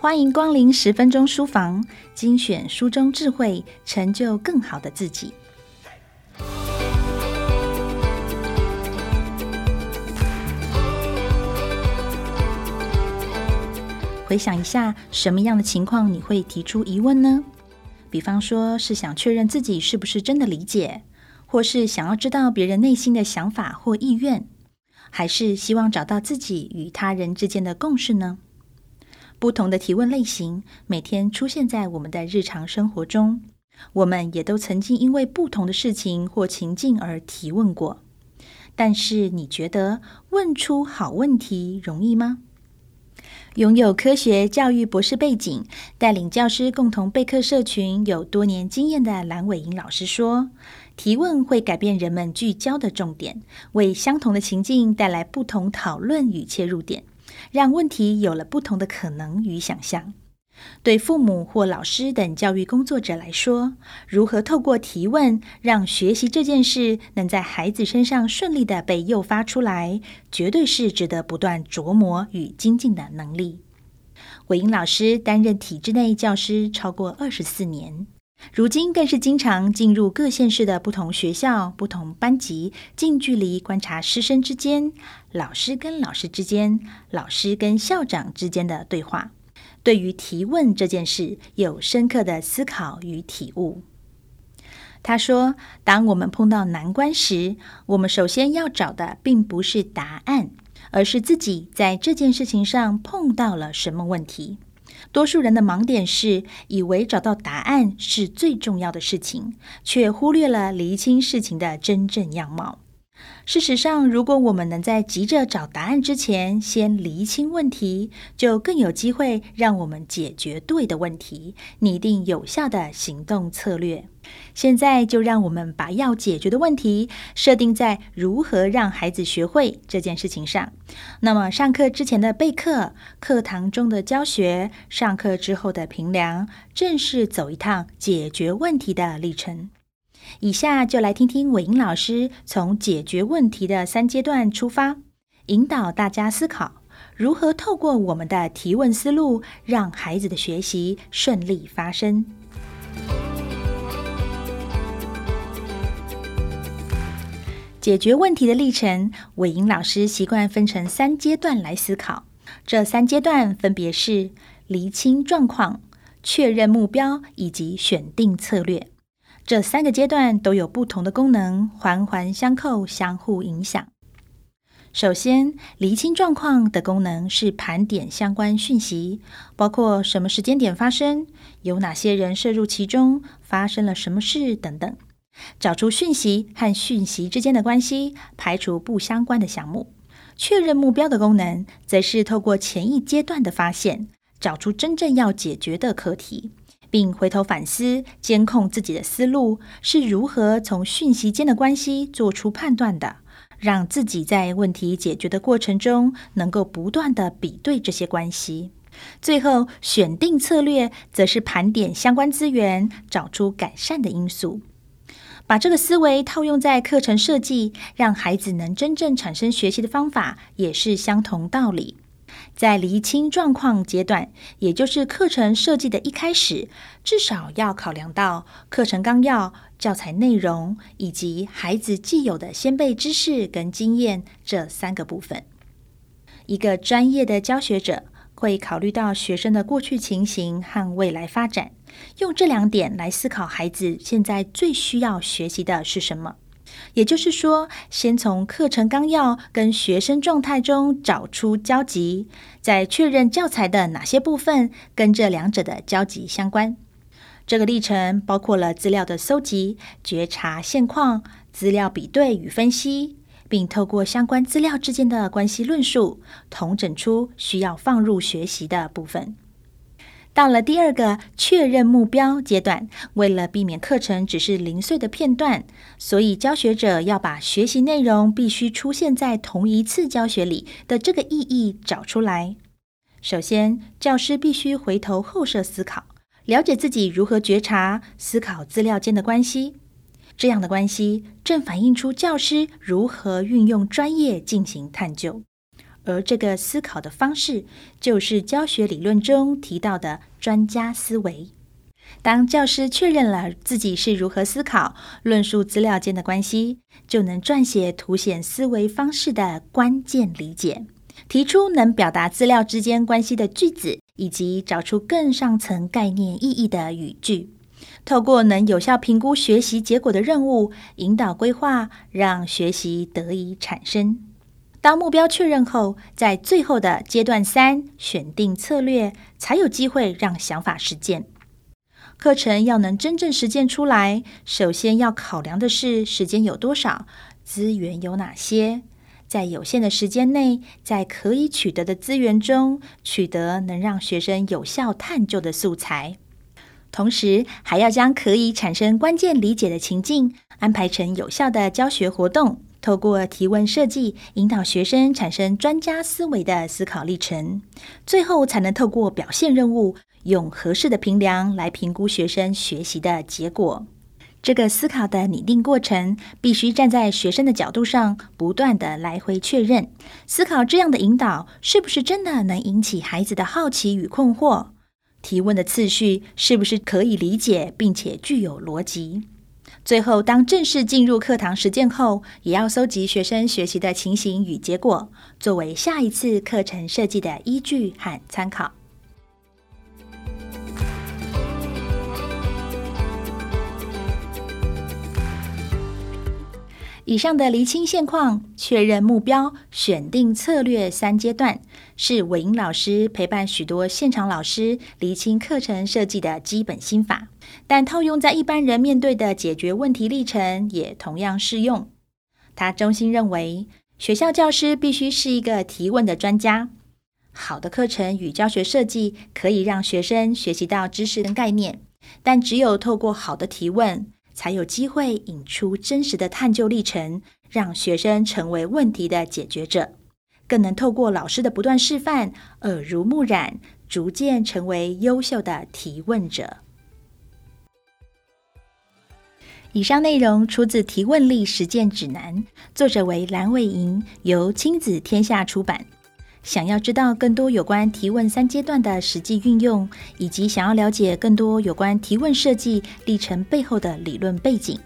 欢迎光临十分钟书房，精选书中智慧，成就更好的自己。回想一下，什么样的情况你会提出疑问呢？比方说是想确认自己是不是真的理解，或是想要知道别人内心的想法或意愿，还是希望找到自己与他人之间的共识呢？不同的提问类型每天出现在我们的日常生活中，我们也都曾经因为不同的事情或情境而提问过。但是，你觉得问出好问题容易吗？拥有科学教育博士背景，带领教师共同备课社群有多年经验的蓝伟莹老师说：“提问会改变人们聚焦的重点，为相同的情境带来不同讨论与切入点。”让问题有了不同的可能与想象。对父母或老师等教育工作者来说，如何透过提问让学习这件事能在孩子身上顺利的被诱发出来，绝对是值得不断琢磨与精进的能力。伟英老师担任体制内教师超过二十四年。如今更是经常进入各县市的不同学校、不同班级，近距离观察师生之间、老师跟老师之间、老师跟校长之间的对话。对于提问这件事，有深刻的思考与体悟。他说：“当我们碰到难关时，我们首先要找的并不是答案，而是自己在这件事情上碰到了什么问题。”多数人的盲点是，以为找到答案是最重要的事情，却忽略了厘清事情的真正样貌。事实上，如果我们能在急着找答案之前，先厘清问题，就更有机会让我们解决对的问题，拟定有效的行动策略。现在就让我们把要解决的问题设定在如何让孩子学会这件事情上。那么，上课之前的备课、课堂中的教学、上课之后的评量，正是走一趟解决问题的历程。以下就来听听伟英老师从解决问题的三阶段出发，引导大家思考如何透过我们的提问思路，让孩子的学习顺利发生。解决问题的历程，伟英老师习惯分成三阶段来思考。这三阶段分别是厘清状况、确认目标以及选定策略。这三个阶段都有不同的功能，环环相扣，相互影响。首先，厘清状况的功能是盘点相关讯息，包括什么时间点发生，有哪些人涉入其中，发生了什么事等等，找出讯息和讯息之间的关系，排除不相关的项目。确认目标的功能，则是透过前一阶段的发现，找出真正要解决的课题。并回头反思，监控自己的思路是如何从讯息间的关系做出判断的，让自己在问题解决的过程中能够不断的比对这些关系。最后，选定策略，则是盘点相关资源，找出改善的因素。把这个思维套用在课程设计，让孩子能真正产生学习的方法，也是相同道理。在厘清状况阶段，也就是课程设计的一开始，至少要考量到课程纲要、教材内容以及孩子既有的先备知识跟经验这三个部分。一个专业的教学者会考虑到学生的过去情形和未来发展，用这两点来思考孩子现在最需要学习的是什么。也就是说，先从课程纲要跟学生状态中找出交集，再确认教材的哪些部分跟这两者的交集相关。这个历程包括了资料的搜集、觉察现况、资料比对与分析，并透过相关资料之间的关系论述，统整出需要放入学习的部分。到了第二个确认目标阶段，为了避免课程只是零碎的片段，所以教学者要把学习内容必须出现在同一次教学里的这个意义找出来。首先，教师必须回头后设思考，了解自己如何觉察、思考资料间的关系。这样的关系正反映出教师如何运用专业进行探究。而这个思考的方式，就是教学理论中提到的专家思维。当教师确认了自己是如何思考、论述资料间的关系，就能撰写凸显思维方式的关键理解，提出能表达资料之间关系的句子，以及找出更上层概念意义的语句。透过能有效评估学习结果的任务，引导规划，让学习得以产生。当目标确认后，在最后的阶段三，选定策略，才有机会让想法实践。课程要能真正实践出来，首先要考量的是时间有多少，资源有哪些，在有限的时间内，在可以取得的资源中，取得能让学生有效探究的素材，同时还要将可以产生关键理解的情境安排成有效的教学活动，透过提问设计，引导学生产生专家思维的思考历程，最后才能透过表现任务。用合适的评量来评估学生学习的结果。这个思考的拟定过程，必须站在学生的角度上，不断地来回确认，思考这样的引导是不是真的能引起孩子的好奇与困惑？提问的次序是不是可以理解并且具有逻辑？最后，当正式进入课堂实践后，也要搜集学生学习的情形与结果，作为下一次课程设计的依据和参考。以上的厘清现况、确认目标、选定策略三阶段，是伟英老师陪伴许多现场老师厘清课程设计的基本心法。但套用在一般人面对的解决问题历程，也同样适用。他衷心认为，学校教师必须是一个提问的专家。好的课程与教学设计可以让学生学习到知识跟概念，但只有透过好的提问，才有机会引出真实的探究历程，让学生成为问题的解决者，更能透过老师的不断示范，耳濡目染，逐渐成为优秀的提问者。以上内容出自《提问力实践指南》，作者为蓝伟莹，由亲子天下出版。想要知道更多有关提问三阶段的实际运用，以及想要了解更多有关提问设计历程背后的理论背景，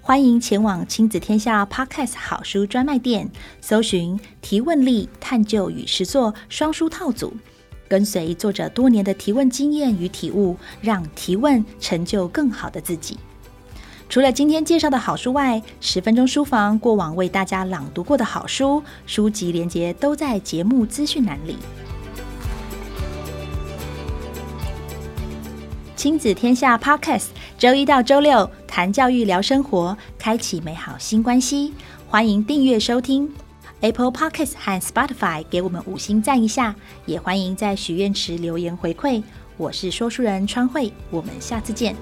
欢迎前往亲子天下 Podcast 好书专卖店，搜寻《提问力探究与实作双书套组》，跟随作者多年的提问经验与体悟，让提问成就更好的自己。除了今天介绍的好书外，十分钟书房过往为大家朗读过的好书书籍连结都在节目资讯栏里。亲子天下 Podcast，周一到周六谈教育聊生活，开启美好新关系。欢迎订阅收听 Apple Podcast 和 Spotify，给我们五星赞一下，也欢迎在许愿池留言回馈。我是说书人川慧，我们下次见。